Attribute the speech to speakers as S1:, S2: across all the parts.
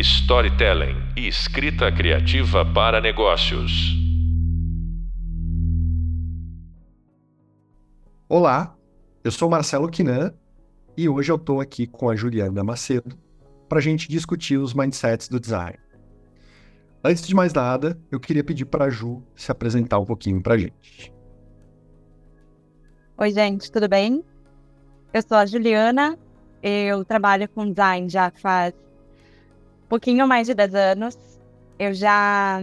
S1: storytelling e escrita criativa para negócios.
S2: Olá, eu sou Marcelo Quinan e hoje eu estou aqui com a Juliana Macedo para a gente discutir os mindsets do design. Antes de mais nada, eu queria pedir para a Ju se apresentar um pouquinho para a gente.
S3: Oi, gente, tudo bem? Eu sou a Juliana, eu trabalho com design já faz pouquinho mais de 10 anos. Eu já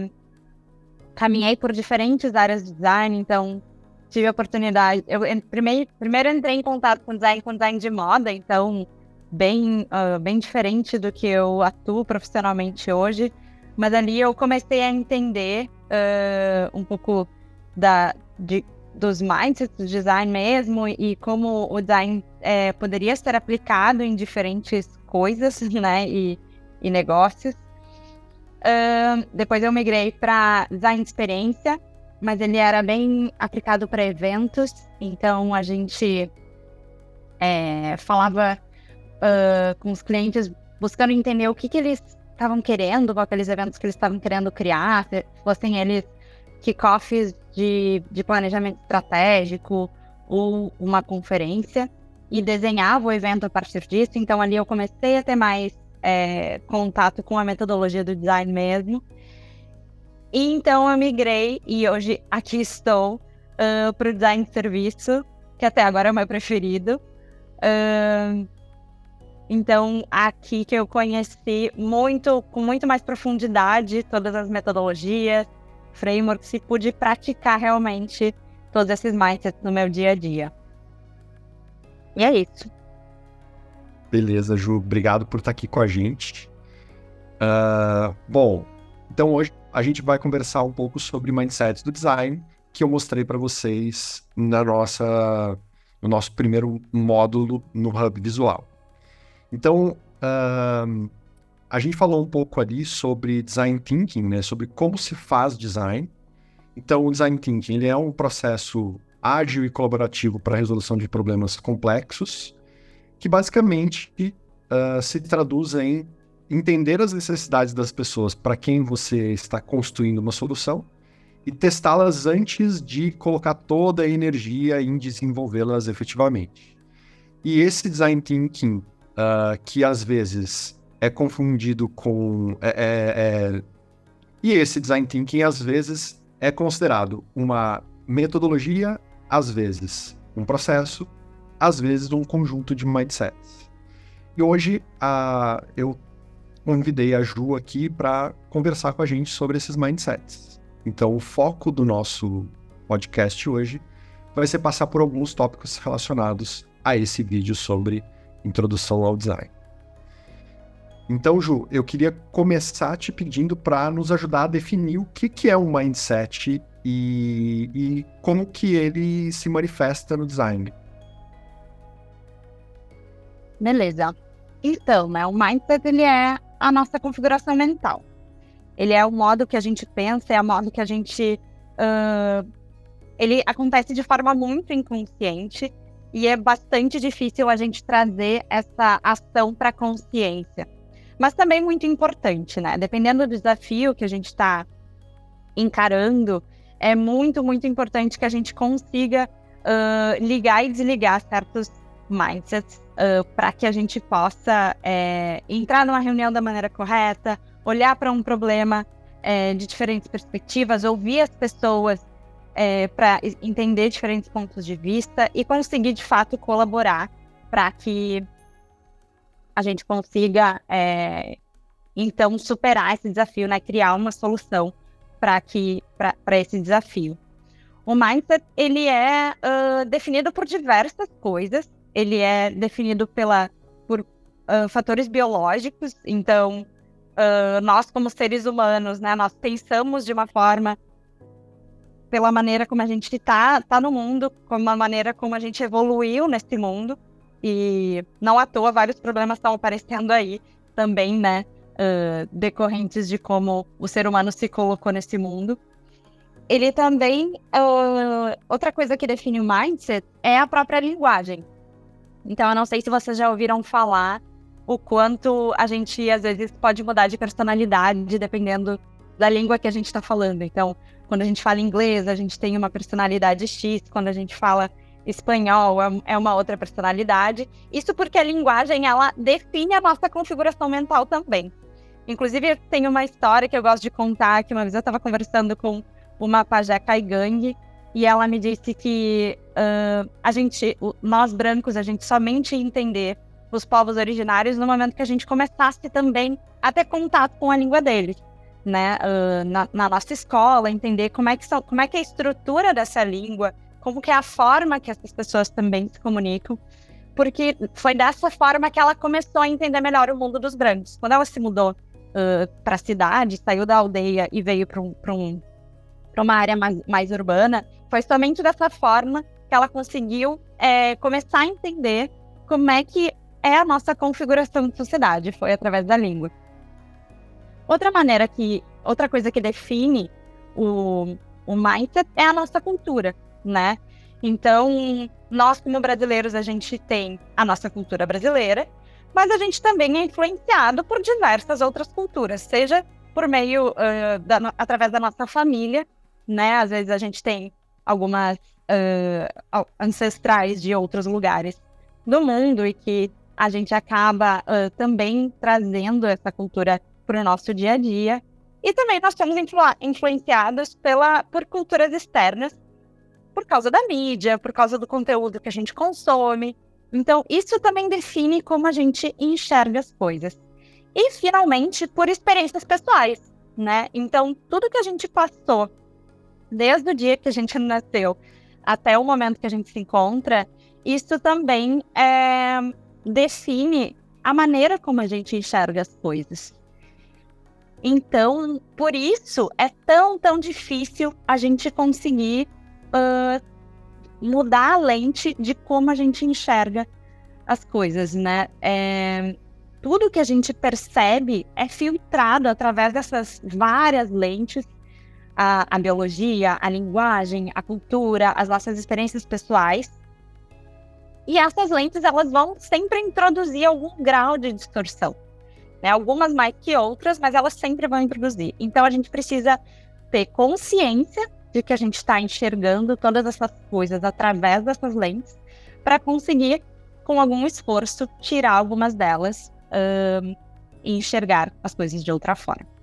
S3: caminhei por diferentes áreas de design, então tive a oportunidade. Eu primeiro, primeiro entrei em contato com design, com design de moda, então bem, uh, bem diferente do que eu atuo profissionalmente hoje. Mas ali eu comecei a entender uh, um pouco da, de dos mindsets do design mesmo e como o design é, poderia ser aplicado em diferentes coisas, né, e, e negócios. Uh, depois eu migrei para design de experiência, mas ele era bem aplicado para eventos, então a gente é, falava uh, com os clientes buscando entender o que, que eles estavam querendo com aqueles eventos que eles estavam querendo criar, se fossem eles kickoffs de, de planejamento estratégico ou uma conferência e desenhava o evento a partir disso. Então ali eu comecei a ter mais é, contato com a metodologia do design mesmo. E então eu migrei e hoje aqui estou uh, para o design de serviço, que até agora é o meu preferido. Uh, então, aqui que eu conheci muito, com muito mais profundidade, todas as metodologias, frameworks e pude praticar realmente todos esses mindsets no meu dia a dia. E é isso.
S2: Beleza, Ju. Obrigado por estar aqui com a gente. Uh, bom, então hoje a gente vai conversar um pouco sobre mindsets do design que eu mostrei para vocês na nossa, no nosso primeiro módulo no Hub Visual. Então, uh, a gente falou um pouco ali sobre design thinking, né? Sobre como se faz design. Então, o design thinking ele é um processo ágil e colaborativo para a resolução de problemas complexos, que basicamente uh, se traduz em entender as necessidades das pessoas para quem você está construindo uma solução e testá-las antes de colocar toda a energia em desenvolvê-las efetivamente. E esse design thinking, uh, que às vezes é confundido com. É, é, é... E esse design thinking, às vezes, é considerado uma metodologia, às vezes um processo, às vezes um conjunto de mindsets. E hoje a, eu convidei a Ju aqui para conversar com a gente sobre esses mindsets. Então, o foco do nosso podcast hoje vai ser passar por alguns tópicos relacionados a esse vídeo sobre introdução ao design. Então, Ju, eu queria começar te pedindo para nos ajudar a definir o que, que é um mindset e, e como que ele se manifesta no design.
S3: Beleza. Então, né, o mindset ele é a nossa configuração mental. Ele é o modo que a gente pensa, é o modo que a gente. Uh, ele acontece de forma muito inconsciente e é bastante difícil a gente trazer essa ação para consciência mas também muito importante, né? Dependendo do desafio que a gente está encarando, é muito, muito importante que a gente consiga uh, ligar e desligar certos mindsets uh, para que a gente possa é, entrar numa reunião da maneira correta, olhar para um problema é, de diferentes perspectivas, ouvir as pessoas é, para entender diferentes pontos de vista e conseguir de fato colaborar para que a gente consiga, então, superar esse desafio, né? Criar uma solução para que para esse desafio. O mindset ele é uh, definido por diversas coisas. Ele é definido pela por uh, fatores biológicos. Então, uh, nós como seres humanos, né, nós pensamos de uma forma pela maneira como a gente está tá no mundo, como a maneira como a gente evoluiu nesse mundo. E não à toa vários problemas estão aparecendo aí também, né? Uh, decorrentes de como o ser humano se colocou nesse mundo. Ele também. Uh, outra coisa que define o mindset é a própria linguagem. Então, eu não sei se vocês já ouviram falar o quanto a gente, às vezes, pode mudar de personalidade dependendo da língua que a gente está falando. Então, quando a gente fala inglês, a gente tem uma personalidade X, quando a gente fala espanhol, é, é uma outra personalidade. Isso porque a linguagem, ela define a nossa configuração mental também. Inclusive, tem uma história que eu gosto de contar, que uma vez eu estava conversando com uma pajé caigangue, e ela me disse que uh, a gente, nós brancos, a gente somente entender os povos originários no momento que a gente começasse também a ter contato com a língua deles né, uh, na, na, nossa escola, entender como é, que são, como é que é a estrutura dessa língua, como que é a forma que essas pessoas também se comunicam, porque foi dessa forma que ela começou a entender melhor o mundo dos brancos. Quando ela se mudou uh, para a cidade, saiu da aldeia e veio para um, um, uma área mais, mais urbana, foi somente dessa forma que ela conseguiu é, começar a entender como é que é a nossa configuração de sociedade, foi através da língua. Outra maneira que, outra coisa que define o, o mindset é a nossa cultura, né? Então, nós como brasileiros, a gente tem a nossa cultura brasileira, mas a gente também é influenciado por diversas outras culturas, seja por meio, uh, da, através da nossa família, né? Às vezes a gente tem algumas uh, ancestrais de outros lugares do mundo e que a gente acaba uh, também trazendo essa cultura para o nosso dia a dia. E também nós somos influ influenciados pela, por culturas externas, por causa da mídia, por causa do conteúdo que a gente consome. Então, isso também define como a gente enxerga as coisas. E, finalmente, por experiências pessoais, né? Então, tudo que a gente passou, desde o dia que a gente nasceu até o momento que a gente se encontra, isso também é, define a maneira como a gente enxerga as coisas. Então, por isso é tão, tão difícil a gente conseguir uh, mudar a lente de como a gente enxerga as coisas, né? É, tudo que a gente percebe é filtrado através dessas várias lentes. A, a biologia, a linguagem, a cultura, as nossas experiências pessoais. E essas lentes, elas vão sempre introduzir algum grau de distorção. Né? Algumas mais que outras, mas elas sempre vão introduzir. Então a gente precisa ter consciência de que a gente está enxergando todas essas coisas através dessas lentes para conseguir, com algum esforço, tirar algumas delas um, e enxergar as coisas de outra forma.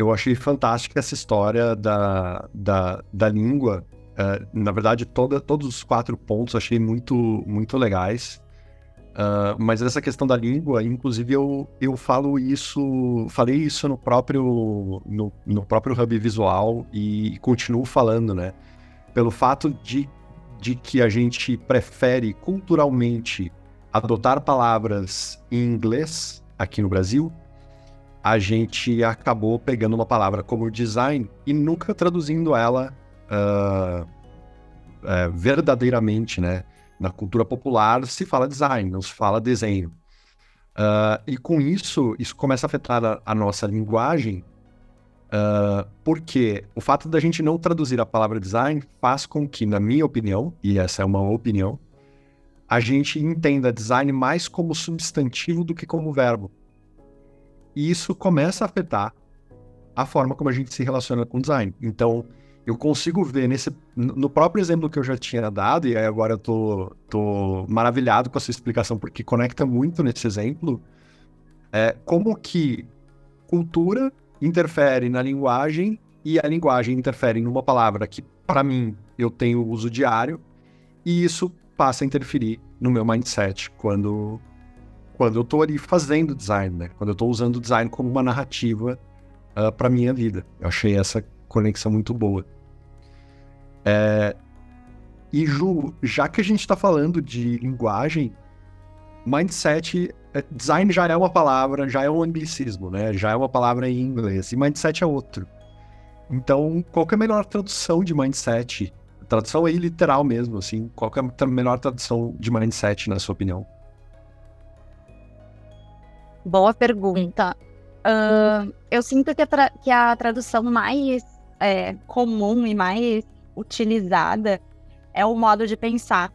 S2: Eu achei fantástica essa história da, da, da língua. Uh, na verdade, toda, todos os quatro pontos achei muito, muito legais. Uh, mas essa questão da língua, inclusive eu, eu falo isso, falei isso no próprio, no, no próprio hub visual e continuo falando, né? Pelo fato de, de que a gente prefere culturalmente adotar palavras em inglês aqui no Brasil, a gente acabou pegando uma palavra como design e nunca traduzindo ela uh, uh, verdadeiramente, né? Na cultura popular se fala design, não se fala desenho. Uh, e com isso, isso começa a afetar a, a nossa linguagem, uh, porque o fato da gente não traduzir a palavra design faz com que, na minha opinião, e essa é uma opinião, a gente entenda design mais como substantivo do que como verbo. E isso começa a afetar a forma como a gente se relaciona com design. Então, eu consigo ver nesse no próprio exemplo que eu já tinha dado, e agora eu tô, tô maravilhado com a sua explicação, porque conecta muito nesse exemplo, é, como que cultura interfere na linguagem e a linguagem interfere numa palavra que, para mim, eu tenho uso diário, e isso passa a interferir no meu mindset quando, quando eu tô ali fazendo design, né? Quando eu tô usando o design como uma narrativa uh, ah, para minha vida. Eu achei essa conexão muito boa. É... E Ju, já que a gente está falando de linguagem, mindset, é, design já é uma palavra, já é um anglicismo, né? Já é uma palavra em inglês, e mindset é outro. Então, qual é a melhor tradução de mindset? Tradução aí literal mesmo, assim. Qual é a melhor tradução de mindset, na sua opinião?
S3: Boa pergunta. Uh, eu sinto que a, que a tradução mais é, comum e mais utilizada é o modo de pensar.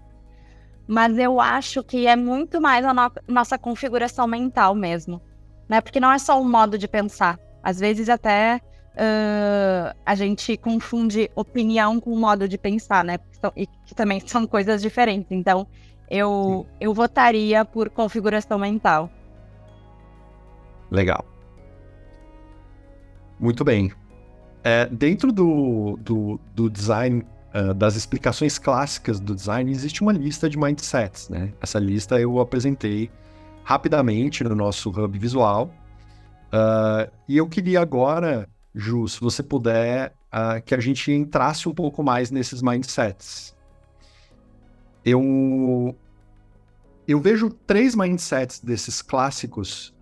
S3: mas eu acho que é muito mais a no nossa configuração mental mesmo, né? Porque não é só um modo de pensar. Às vezes até uh, a gente confunde opinião com modo de pensar, né? E que também são coisas diferentes. Então, eu, eu votaria por configuração mental.
S2: Legal. Muito bem. É, dentro do, do, do design, uh, das explicações clássicas do design, existe uma lista de mindsets, né? Essa lista eu apresentei rapidamente no nosso hub visual. Uh, e eu queria agora, Ju, se você puder, uh, que a gente entrasse um pouco mais nesses mindsets. Eu, eu vejo três mindsets desses clássicos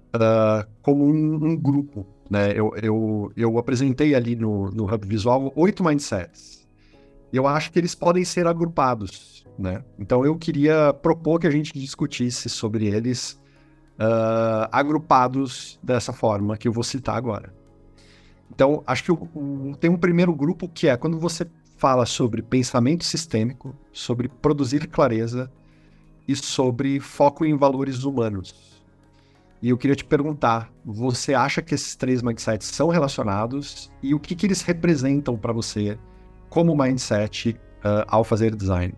S2: como um, um grupo né? Eu, eu, eu apresentei ali no, no Hub Visual oito mindsets. Eu acho que eles podem ser agrupados, né? Então eu queria propor que a gente discutisse sobre eles uh, agrupados dessa forma que eu vou citar agora. Então, acho que o, o, tem um primeiro grupo que é quando você fala sobre pensamento sistêmico, sobre produzir clareza e sobre foco em valores humanos. E eu queria te perguntar, você acha que esses três mindsets são relacionados e o que, que eles representam para você como mindset uh, ao fazer design?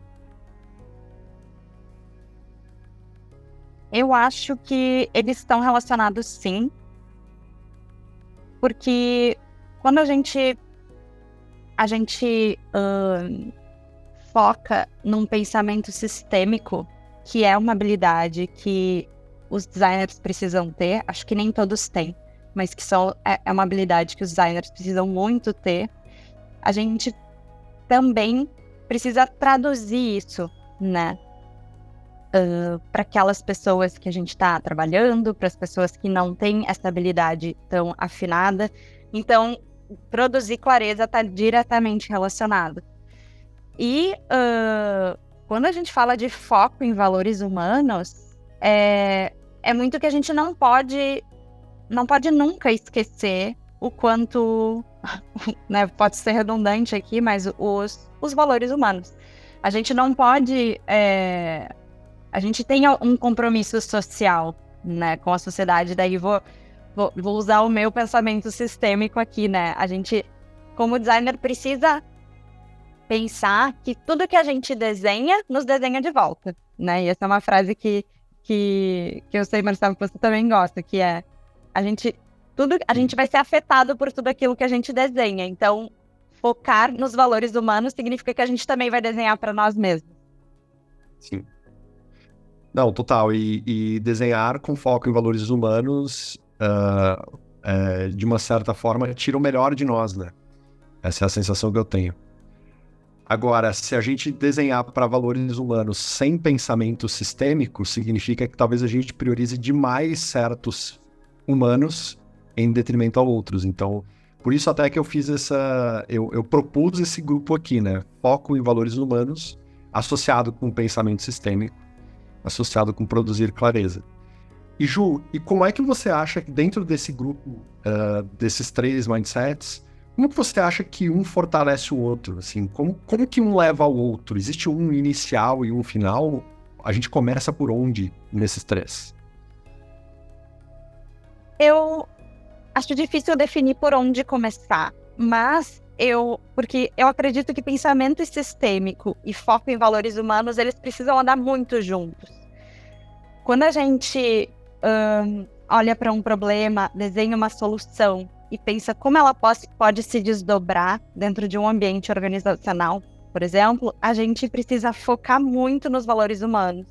S3: Eu acho que eles estão relacionados sim, porque quando a gente a gente uh, foca num pensamento sistêmico, que é uma habilidade que os designers precisam ter, acho que nem todos têm, mas que são, é, é uma habilidade que os designers precisam muito ter, a gente também precisa traduzir isso, né? Uh, para aquelas pessoas que a gente está trabalhando, para as pessoas que não têm essa habilidade tão afinada. Então, produzir clareza está diretamente relacionado. E uh, quando a gente fala de foco em valores humanos, é, é muito que a gente não pode não pode nunca esquecer o quanto, né, pode ser redundante aqui, mas os, os valores humanos. A gente não pode, é, a gente tem um compromisso social, né, com a sociedade, daí vou, vou, vou usar o meu pensamento sistêmico aqui, né, a gente, como designer, precisa pensar que tudo que a gente desenha, nos desenha de volta, né, e essa é uma frase que que, que eu sei, Marcelo, que você também gosta, que é a gente tudo a gente vai ser afetado por tudo aquilo que a gente desenha. Então, focar nos valores humanos significa que a gente também vai desenhar para nós mesmos.
S2: Sim. Não, total. E, e desenhar com foco em valores humanos, uh, de uma certa forma, tira o melhor de nós, né? Essa é a sensação que eu tenho. Agora, se a gente desenhar para valores humanos sem pensamento sistêmico, significa que talvez a gente priorize demais certos humanos em detrimento a outros. Então, por isso até que eu fiz essa. Eu, eu propus esse grupo aqui, né? Foco em valores humanos, associado com pensamento sistêmico, associado com produzir clareza. E Ju, e como é que você acha que dentro desse grupo, uh, desses três mindsets, como que você acha que um fortalece o outro? Assim, como, como que um leva ao outro? Existe um inicial e um final? A gente começa por onde nesses três?
S3: Eu acho difícil definir por onde começar, mas eu, porque eu acredito que pensamento sistêmico e foco em valores humanos, eles precisam andar muito juntos. Quando a gente um, olha para um problema, desenha uma solução e pensa como ela pode, pode se desdobrar dentro de um ambiente organizacional, por exemplo, a gente precisa focar muito nos valores humanos.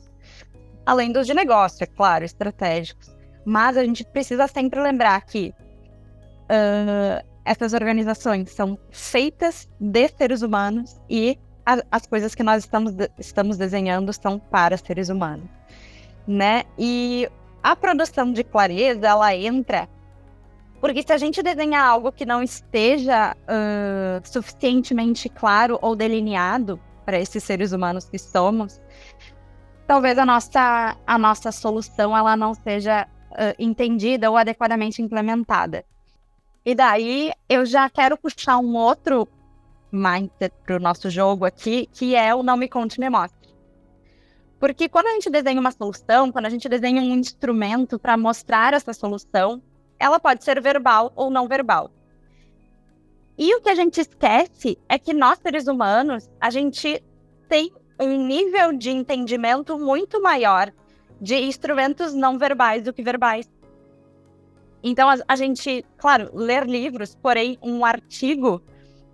S3: Além dos de negócio, é claro, estratégicos. Mas a gente precisa sempre lembrar que uh, essas organizações são feitas de seres humanos e a, as coisas que nós estamos, estamos desenhando são para seres humanos. Né? E a produção de clareza, ela entra porque se a gente desenhar algo que não esteja uh, suficientemente claro ou delineado para esses seres humanos que somos, talvez a nossa, a nossa solução ela não seja uh, entendida ou adequadamente implementada. E daí eu já quero puxar um outro mindset para o nosso jogo aqui, que é o não me conte, me mostre. Porque quando a gente desenha uma solução, quando a gente desenha um instrumento para mostrar essa solução, ela pode ser verbal ou não verbal. E o que a gente esquece é que nós, seres humanos, a gente tem um nível de entendimento muito maior de instrumentos não verbais do que verbais. Então, a, a gente, claro, ler livros, porém, um artigo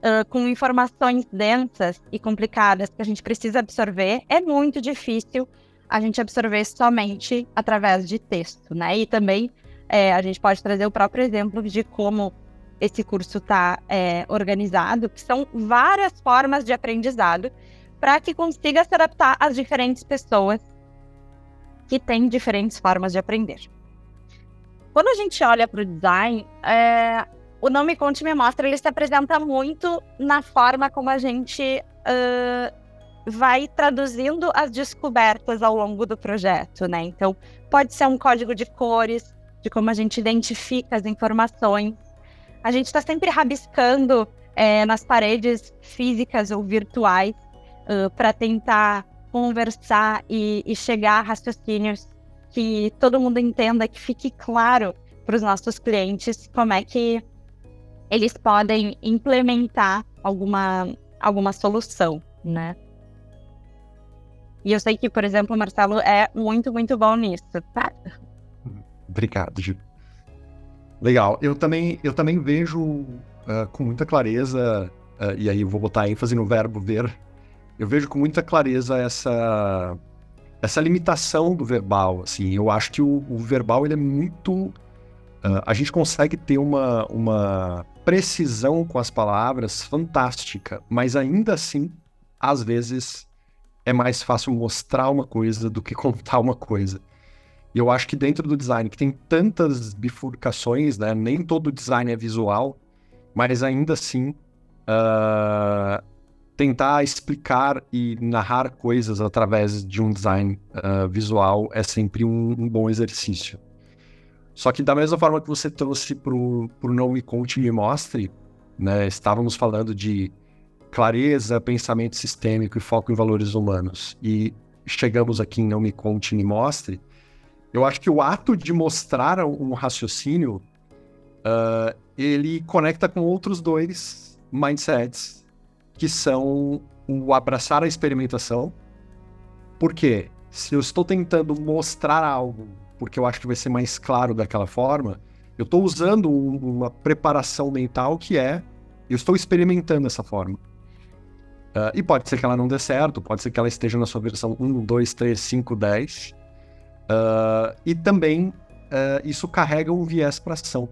S3: uh, com informações densas e complicadas que a gente precisa absorver, é muito difícil a gente absorver somente através de texto, né? E também é, a gente pode trazer o próprio exemplo de como esse curso está é, organizado, que são várias formas de aprendizado para que consiga se adaptar às diferentes pessoas que têm diferentes formas de aprender. Quando a gente olha para o design, é, o Não Me Conte Me Mostra, ele se apresenta muito na forma como a gente uh, vai traduzindo as descobertas ao longo do projeto, né? Então, pode ser um código de cores, de como a gente identifica as informações. A gente está sempre rabiscando é, nas paredes físicas ou virtuais uh, para tentar conversar e, e chegar a raciocínios que todo mundo entenda, que fique claro para os nossos clientes como é que eles podem implementar alguma, alguma solução, né? E eu sei que, por exemplo, o Marcelo é muito, muito bom nisso, tá?
S2: Obrigado, Gil. Legal. Eu também, eu também vejo uh, com muita clareza, uh, e aí eu vou botar ênfase no verbo ver, eu vejo com muita clareza essa, essa limitação do verbal. Assim, eu acho que o, o verbal ele é muito. Uh, a gente consegue ter uma, uma precisão com as palavras fantástica, mas ainda assim, às vezes, é mais fácil mostrar uma coisa do que contar uma coisa. E eu acho que dentro do design, que tem tantas bifurcações, né? Nem todo design é visual, mas ainda assim, uh, tentar explicar e narrar coisas através de um design uh, visual é sempre um, um bom exercício. Só que da mesma forma que você trouxe para o Não Me Conte Me Mostre, né, estávamos falando de clareza, pensamento sistêmico e foco em valores humanos. E chegamos aqui em Não Me Conte Me Mostre, eu acho que o ato de mostrar um raciocínio, uh, ele conecta com outros dois mindsets, que são o abraçar a experimentação. Porque se eu estou tentando mostrar algo porque eu acho que vai ser mais claro daquela forma, eu estou usando um, uma preparação mental que é eu estou experimentando essa forma. Uh, e pode ser que ela não dê certo, pode ser que ela esteja na sua versão 1, 2, 3, 5, 10. Uh, e também uh, isso carrega um viés para ação.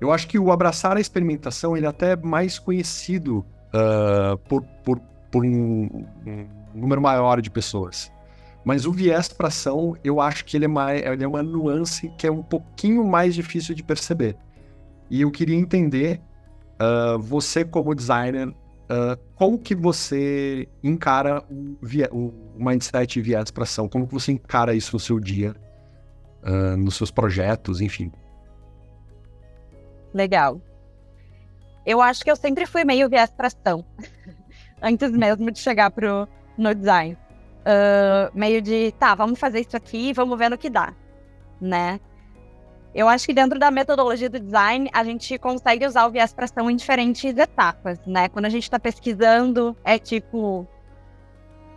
S2: Eu acho que o abraçar a experimentação ele é até mais conhecido uh, por, por, por um, um, número maior de pessoas. Mas o viés para ação, eu acho que ele é, mais, ele é uma nuance que é um pouquinho mais difícil de perceber. E eu queria entender, você como designer, uh, como que você encara o, o mindset viés para ação? Como que você encara isso no seu dia, uh, nos seus projetos, enfim?
S3: Legal. Eu acho que eu sempre fui meio viés para ação, antes mesmo de chegar pro no design uh, meio de, tá, vamos fazer isso aqui, vamos ver no que dá, né? Eu acho que dentro da metodologia do design, a gente consegue usar o viés para ação em diferentes etapas, né? Quando a gente está pesquisando, é tipo,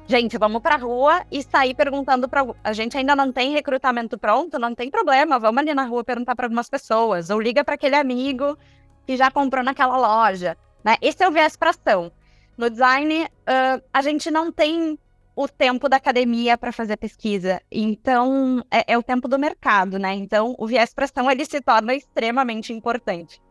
S3: gente, vamos para a rua e sair perguntando para a gente ainda não tem recrutamento pronto, não tem problema, vamos ali na rua perguntar para algumas pessoas ou liga para aquele amigo que já comprou naquela loja, né? Esse é o viés para ação. No design, uh, a gente não tem o tempo da academia para fazer pesquisa. Então, é, é, o tempo do mercado, né? Então, o viés pressão ele se torna extremamente importante.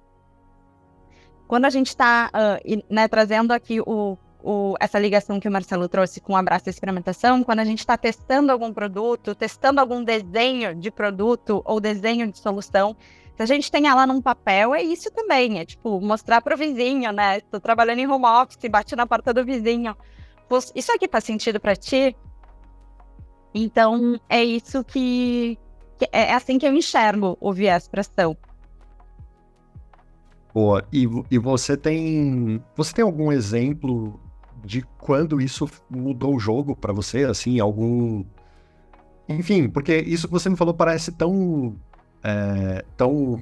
S3: Quando a gente está uh, né, trazendo aqui o, o, essa ligação que o Marcelo trouxe com o abraço e experimentação, quando a gente está testando algum produto, testando algum desenho de produto ou desenho de solução, se a gente tem ela num papel, é isso também. É tipo, mostrar para o vizinho, né? Estou trabalhando em home office, bate na porta do vizinho isso aqui faz sentido para ti? Então, é isso que, que, É assim que eu enxergo o viés para ação.
S2: Boa. E, e você tem. Você tem algum exemplo de quando isso mudou o jogo para você, assim, algum. Enfim, porque isso que você me falou parece tão. É, tão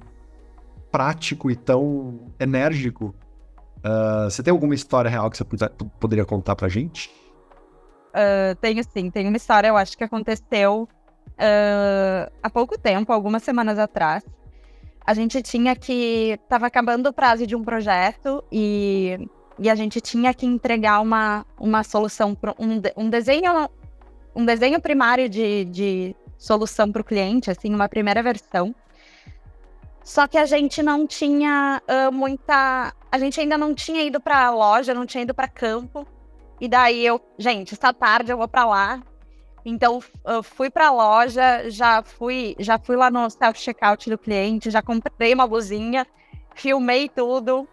S2: prático e tão enérgico. Uh, você tem alguma história real que você poderia contar pra gente?
S3: Uh, tenho sim, tem uma história, eu acho que aconteceu uh, há pouco tempo, algumas semanas atrás. A gente tinha que. Tava acabando o prazo de um projeto e, e a gente tinha que entregar uma, uma solução, um, um desenho um desenho primário de, de solução para o cliente, assim, uma primeira versão. Só que a gente não tinha uh, muita. A gente ainda não tinha ido para loja, não tinha ido para campo. E daí eu, gente, esta tarde eu vou para lá. Então eu fui para a loja, já fui, já fui lá no self checkout do cliente, já comprei uma blusinha, filmei tudo.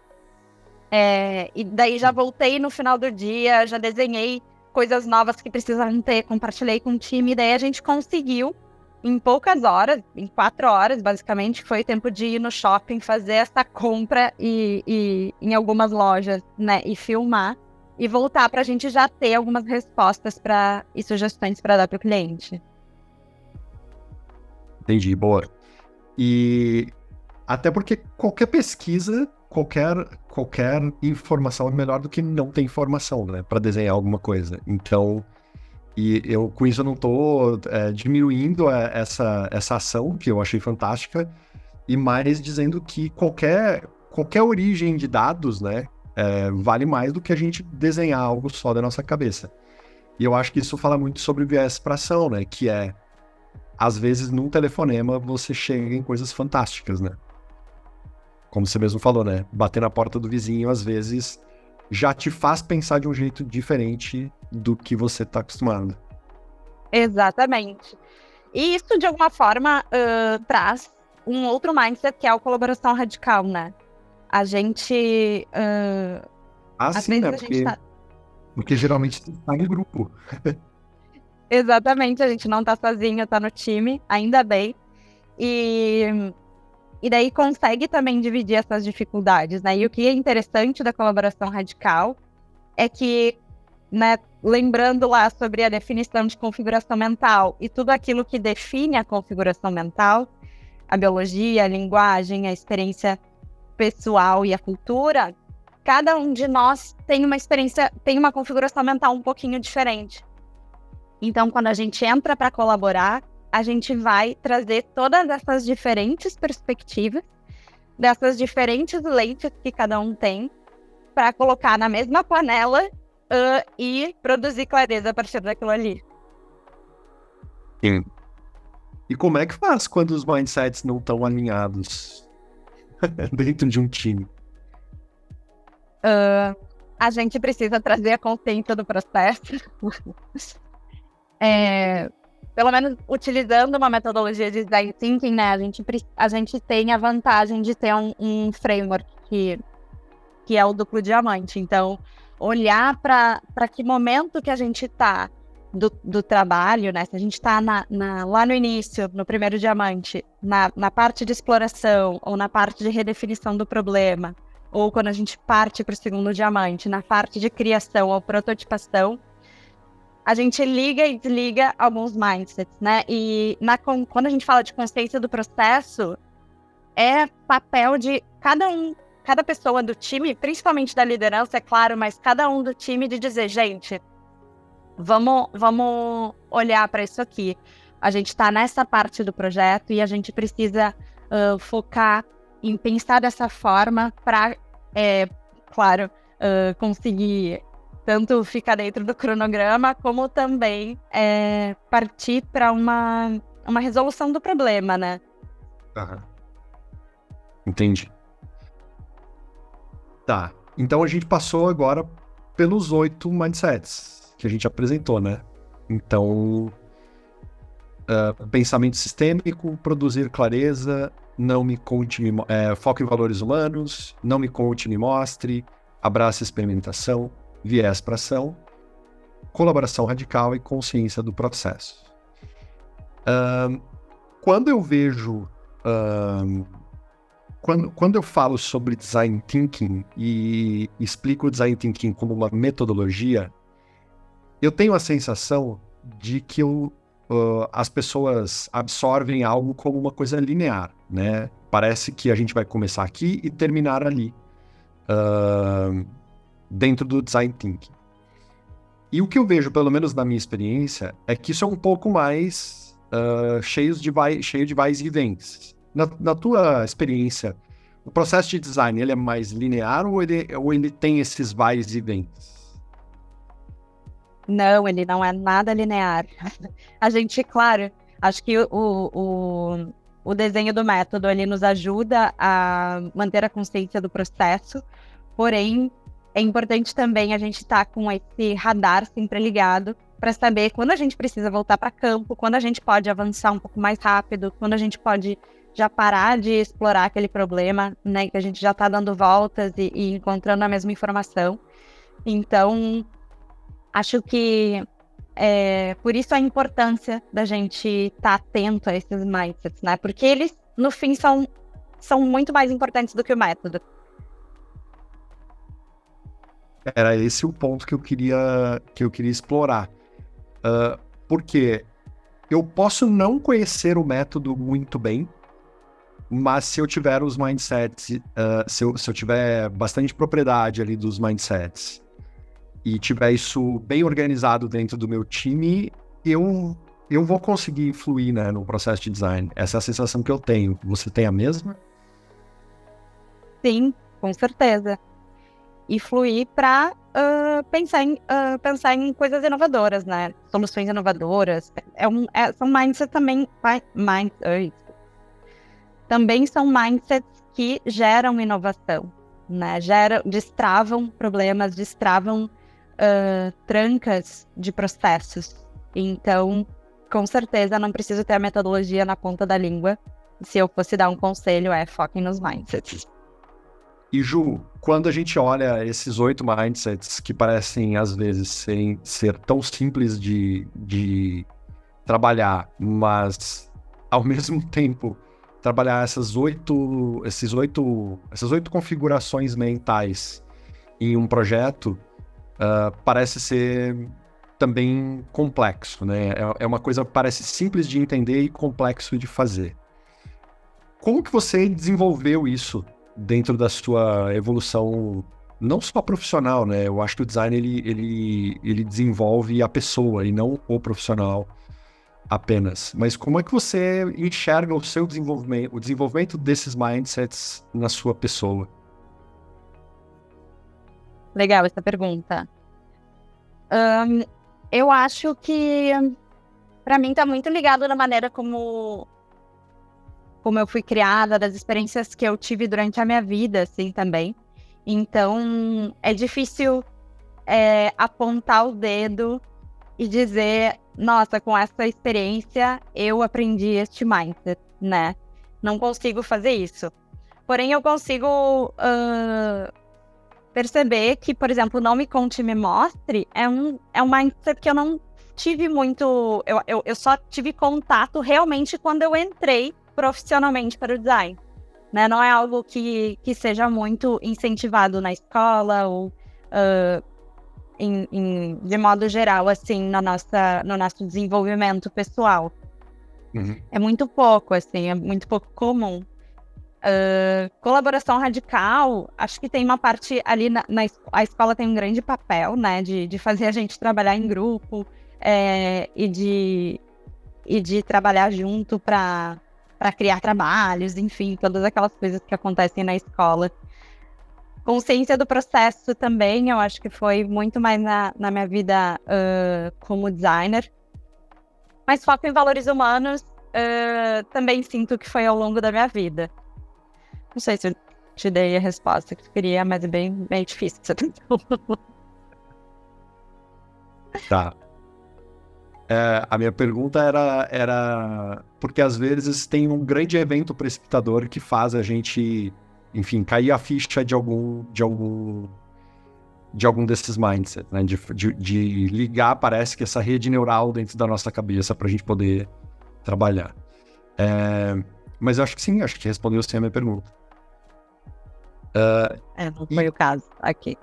S3: É, e daí já voltei no final do dia, já desenhei coisas novas que precisavam ter, compartilhei com o time, e daí a gente conseguiu em poucas horas, em quatro horas, basicamente, foi tempo de ir no shopping, fazer essa compra e, e em algumas lojas, né, e filmar e voltar para a gente já ter algumas respostas para e sugestões para dar para o cliente.
S2: Entendi, boa. E até porque qualquer pesquisa, qualquer qualquer informação é melhor do que não ter informação, né, para desenhar alguma coisa. Então, e eu com isso eu não estou é, diminuindo a, essa essa ação que eu achei fantástica e mais dizendo que qualquer qualquer origem de dados, né, é, vale mais do que a gente desenhar algo só da nossa cabeça. E eu acho que isso fala muito sobre viés para ação, né? Que é, às vezes, num telefonema você chega em coisas fantásticas, né? Como você mesmo falou, né? Bater na porta do vizinho, às vezes, já te faz pensar de um jeito diferente do que você está acostumado.
S3: Exatamente. E isso, de alguma forma, uh, traz um outro mindset que é a colaboração radical, né? a gente. Uh,
S2: ah, sim, né? Porque, tá... porque geralmente está no grupo.
S3: Exatamente, a gente não está sozinho, está no time, ainda bem. E, e daí consegue também dividir essas dificuldades, né? E o que é interessante da colaboração radical é que, né, lembrando lá sobre a definição de configuração mental e tudo aquilo que define a configuração mental, a biologia, a linguagem, a experiência pessoal e a cultura, cada um de nós tem uma experiência, tem uma configuração mental um pouquinho diferente. Então, quando a gente entra para colaborar, a gente vai trazer todas essas diferentes perspectivas, dessas diferentes lentes que cada um tem, para colocar na mesma panela uh, e produzir clareza a partir daquilo ali.
S2: Sim. E como é que faz quando os mindsets não estão alinhados? dentro de um time?
S3: Uh, a gente precisa trazer a consciência do processo. é, pelo menos utilizando uma metodologia de design thinking, né, a gente, a gente tem a vantagem de ter um, um framework que, que é o duplo diamante. Então, olhar para que momento que a gente está do, do trabalho, né? Se a gente está lá no início, no primeiro diamante, na, na parte de exploração ou na parte de redefinição do problema, ou quando a gente parte para o segundo diamante, na parte de criação ou prototipação, a gente liga e desliga alguns mindsets, né? E na, quando a gente fala de consciência do processo, é papel de cada um, cada pessoa do time, principalmente da liderança, é claro, mas cada um do time de dizer, gente, vamos, vamos olhar para isso aqui. A gente está nessa parte do projeto e a gente precisa uh, focar em pensar dessa forma para, é, claro, uh, conseguir tanto ficar dentro do cronograma, como também é, partir para uma, uma resolução do problema, né?
S2: Entendi. Tá. Então a gente passou agora pelos oito mindsets que a gente apresentou, né? Então, uh, pensamento sistêmico, produzir clareza, não me conte, é, foco em valores humanos, não me conte, me mostre, abraça experimentação, viés para ação, colaboração radical e consciência do processo. Uh, quando eu vejo uh, quando, quando eu falo sobre design thinking e explico o design thinking como uma metodologia, eu tenho a sensação de que eu, uh, as pessoas absorvem algo como uma coisa linear, né? Parece que a gente vai começar aqui e terminar ali, uh, dentro do design thinking. E o que eu vejo, pelo menos na minha experiência, é que isso é um pouco mais uh, cheio, de vai, cheio de vais e vens. Na, na, tua experiência, o processo de design ele é mais linear ou ele, ou ele tem esses vais e vens?
S3: Não, ele não é nada linear. A gente, claro, acho que o, o, o desenho do método ele nos ajuda a manter a consciência do processo, porém é importante também a gente estar tá com esse radar sempre ligado para saber quando a gente precisa voltar para campo, quando a gente pode avançar um pouco mais rápido, quando a gente pode já parar de explorar aquele problema, né, que a gente já está dando voltas e, e encontrando a mesma informação. Então, acho que é, por isso a importância da gente estar tá atento a esses mindsets, né? Porque eles, no fim, são, são muito mais importantes do que o método.
S2: Era esse o ponto que eu queria, que eu queria explorar. Uh, porque eu posso não conhecer o método muito bem, mas se eu tiver os mindsets, uh, se, eu, se eu tiver bastante propriedade ali dos mindsets e tiver isso bem organizado dentro do meu time, eu, eu vou conseguir fluir né, no processo de design. Essa é a sensação que eu tenho. Você tem a mesma?
S3: Sim, com certeza e fluir para uh, pensar, em, uh, pensar em coisas inovadoras, né? Soluções inovadoras. É um, é, são mindsets também. Mind, também são mindsets que geram inovação, né? Geram, destravam problemas, destravam uh, trancas de processos. Então, com certeza, não preciso ter a metodologia na ponta da língua. Se eu fosse dar um conselho, é foquem nos mindsets.
S2: E Ju, quando a gente olha esses oito mindsets que parecem, às vezes, ser, ser tão simples de, de trabalhar, mas ao mesmo tempo trabalhar essas oito, esses oito, essas oito configurações mentais em um projeto uh, parece ser também complexo, né? É, é uma coisa que parece simples de entender e complexo de fazer. Como que você desenvolveu isso dentro da sua evolução não só profissional, né? Eu acho que o design ele, ele, ele desenvolve a pessoa e não o profissional apenas. Mas como é que você enxerga o seu desenvolvimento, o desenvolvimento desses mindsets na sua pessoa?
S3: Legal essa pergunta. Um, eu acho que para mim está muito ligado na maneira como como eu fui criada, das experiências que eu tive durante a minha vida, assim, também. Então, é difícil é, apontar o dedo e dizer, nossa, com essa experiência eu aprendi este mindset, né? Não consigo fazer isso. Porém, eu consigo uh, perceber que, por exemplo, não me conte, me mostre, é um, é um mindset que eu não tive muito. Eu, eu, eu só tive contato realmente quando eu entrei profissionalmente para o design. Né? Não é algo que, que seja muito incentivado na escola ou uh, em, em, de modo geral, assim, na nossa, no nosso desenvolvimento pessoal. Uhum. É muito pouco, assim, é muito pouco comum. Uh, colaboração radical, acho que tem uma parte ali na, na, a escola tem um grande papel, né, de, de fazer a gente trabalhar em grupo é, e de e de trabalhar junto para para criar trabalhos, enfim, todas aquelas coisas que acontecem na escola. Consciência do processo também, eu acho que foi muito mais na, na minha vida uh, como designer. Mas foco em valores humanos uh, também sinto que foi ao longo da minha vida. Não sei se eu te dei a resposta que tu queria, mas é bem, bem difícil.
S2: Tá. É, a minha pergunta era, era porque às vezes tem um grande evento precipitador que faz a gente, enfim, cair a ficha de algum, de algum, de algum desses mindsets, né? De, de, de ligar, parece que essa rede neural dentro da nossa cabeça para a gente poder trabalhar. É, mas eu acho que sim, acho que respondeu sim a minha pergunta.
S3: Uh, é, não foi e... o caso aqui.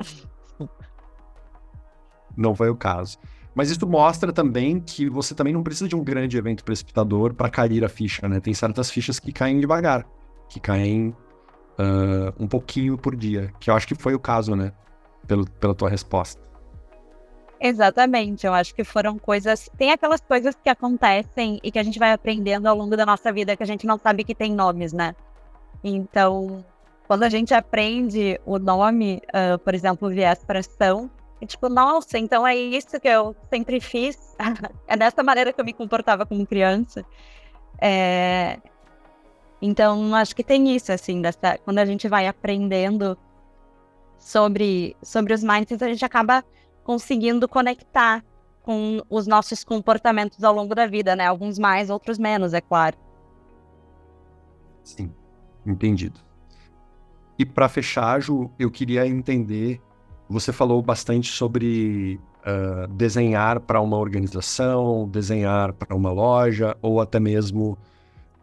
S2: Não foi o caso. Mas isso mostra também que você também não precisa de um grande evento precipitador para cair a ficha, né? Tem certas fichas que caem devagar, que caem uh, um pouquinho por dia, que eu acho que foi o caso, né? Pelo, pela tua resposta.
S3: Exatamente, eu acho que foram coisas. Tem aquelas coisas que acontecem e que a gente vai aprendendo ao longo da nossa vida que a gente não sabe que tem nomes, né? Então, quando a gente aprende o nome, uh, por exemplo, viés para é tipo, nossa, então é isso que eu sempre fiz. é dessa maneira que eu me comportava como criança. É... Então, acho que tem isso, assim, dessa... quando a gente vai aprendendo sobre, sobre os mindsets, a gente acaba conseguindo conectar com os nossos comportamentos ao longo da vida, né? Alguns mais, outros menos, é claro.
S2: Sim, entendido. E para fechar, Ju, eu queria entender. Você falou bastante sobre uh, desenhar para uma organização, desenhar para uma loja, ou até mesmo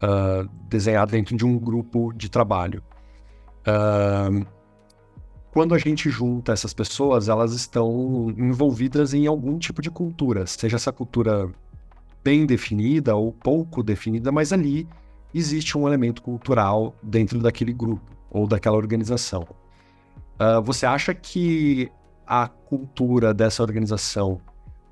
S2: uh, desenhar dentro de um grupo de trabalho. Uh, quando a gente junta essas pessoas, elas estão envolvidas em algum tipo de cultura, seja essa cultura bem definida ou pouco definida, mas ali existe um elemento cultural dentro daquele grupo ou daquela organização. Uh, você acha que a cultura dessa organização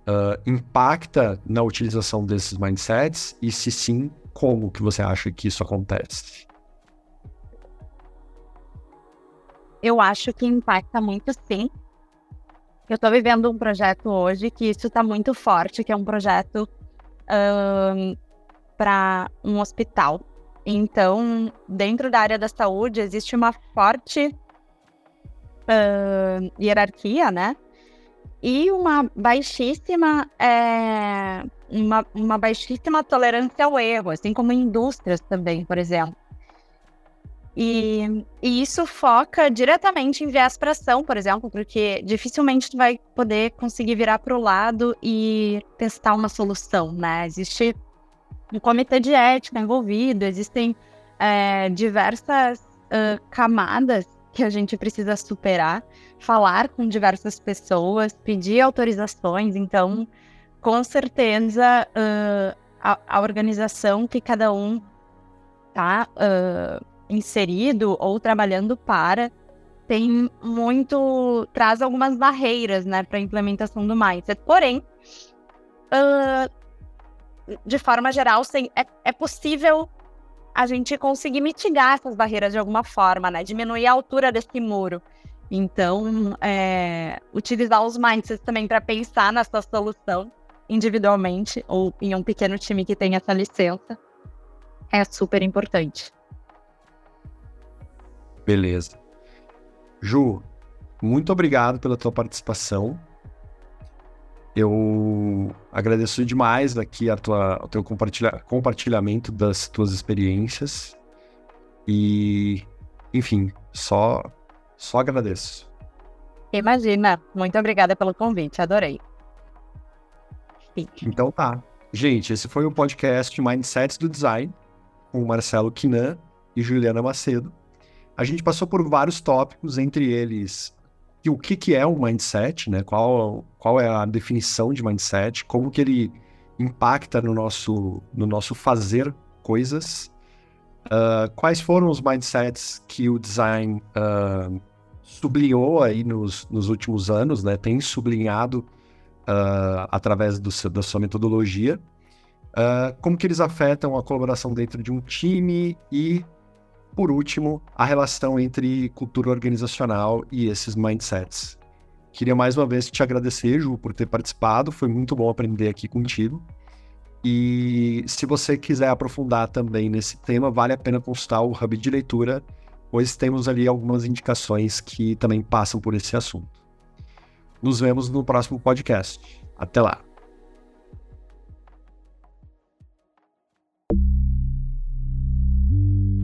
S2: uh, impacta na utilização desses mindsets? E se sim, como que você acha que isso acontece?
S3: eu acho que impacta muito sim. Eu estou vivendo um projeto hoje que isso está muito forte, que é um projeto um, para um hospital. Então, dentro da área da saúde, existe uma forte uh, hierarquia, né? E uma baixíssima, é, uma, uma baixíssima tolerância ao erro, assim como indústrias também, por exemplo. E, e, isso foca diretamente em viés para ação, por exemplo, porque dificilmente tu vai poder conseguir virar para o lado e testar uma solução, né? Existe um comitê de ética envolvido, existem é, diversas uh, camadas que a gente precisa superar, falar com diversas pessoas, pedir autorizações, então, com certeza, uh, a, a, organização que cada um tá uh, inserido ou trabalhando para tem muito traz algumas barreiras, né, para a implementação do mindset. Porém, uh, de forma geral, é, é possível a gente conseguir mitigar essas barreiras de alguma forma, né, diminuir a altura desse muro. Então, é, utilizar os mindsets também para pensar nessa solução individualmente ou em um pequeno time que tem essa licença é super importante.
S2: Beleza. Ju, muito obrigado pela tua participação. Eu agradeço demais aqui a tua, o teu compartilha, compartilhamento das tuas experiências. E, enfim, só, só agradeço.
S3: Imagina. Muito obrigada pelo convite. Adorei.
S2: Então tá. Gente, esse foi o podcast Mindsets do Design com Marcelo Quinan e Juliana Macedo. A gente passou por vários tópicos, entre eles o que, que é um mindset, né? Qual, qual é a definição de mindset, como que ele impacta no nosso, no nosso fazer coisas, uh, quais foram os mindsets que o design uh, sublinhou aí nos, nos últimos anos, né? Tem sublinhado uh, através do, da sua metodologia, como que eles afetam a colaboração dentro de um time e por último, a relação entre cultura organizacional e esses mindsets. Queria mais uma vez te agradecer, Ju, por ter participado. Foi muito bom aprender aqui contigo. E se você quiser aprofundar também nesse tema, vale a pena consultar o Hub de Leitura, pois temos ali algumas indicações que também passam por esse assunto. Nos vemos no próximo podcast. Até lá!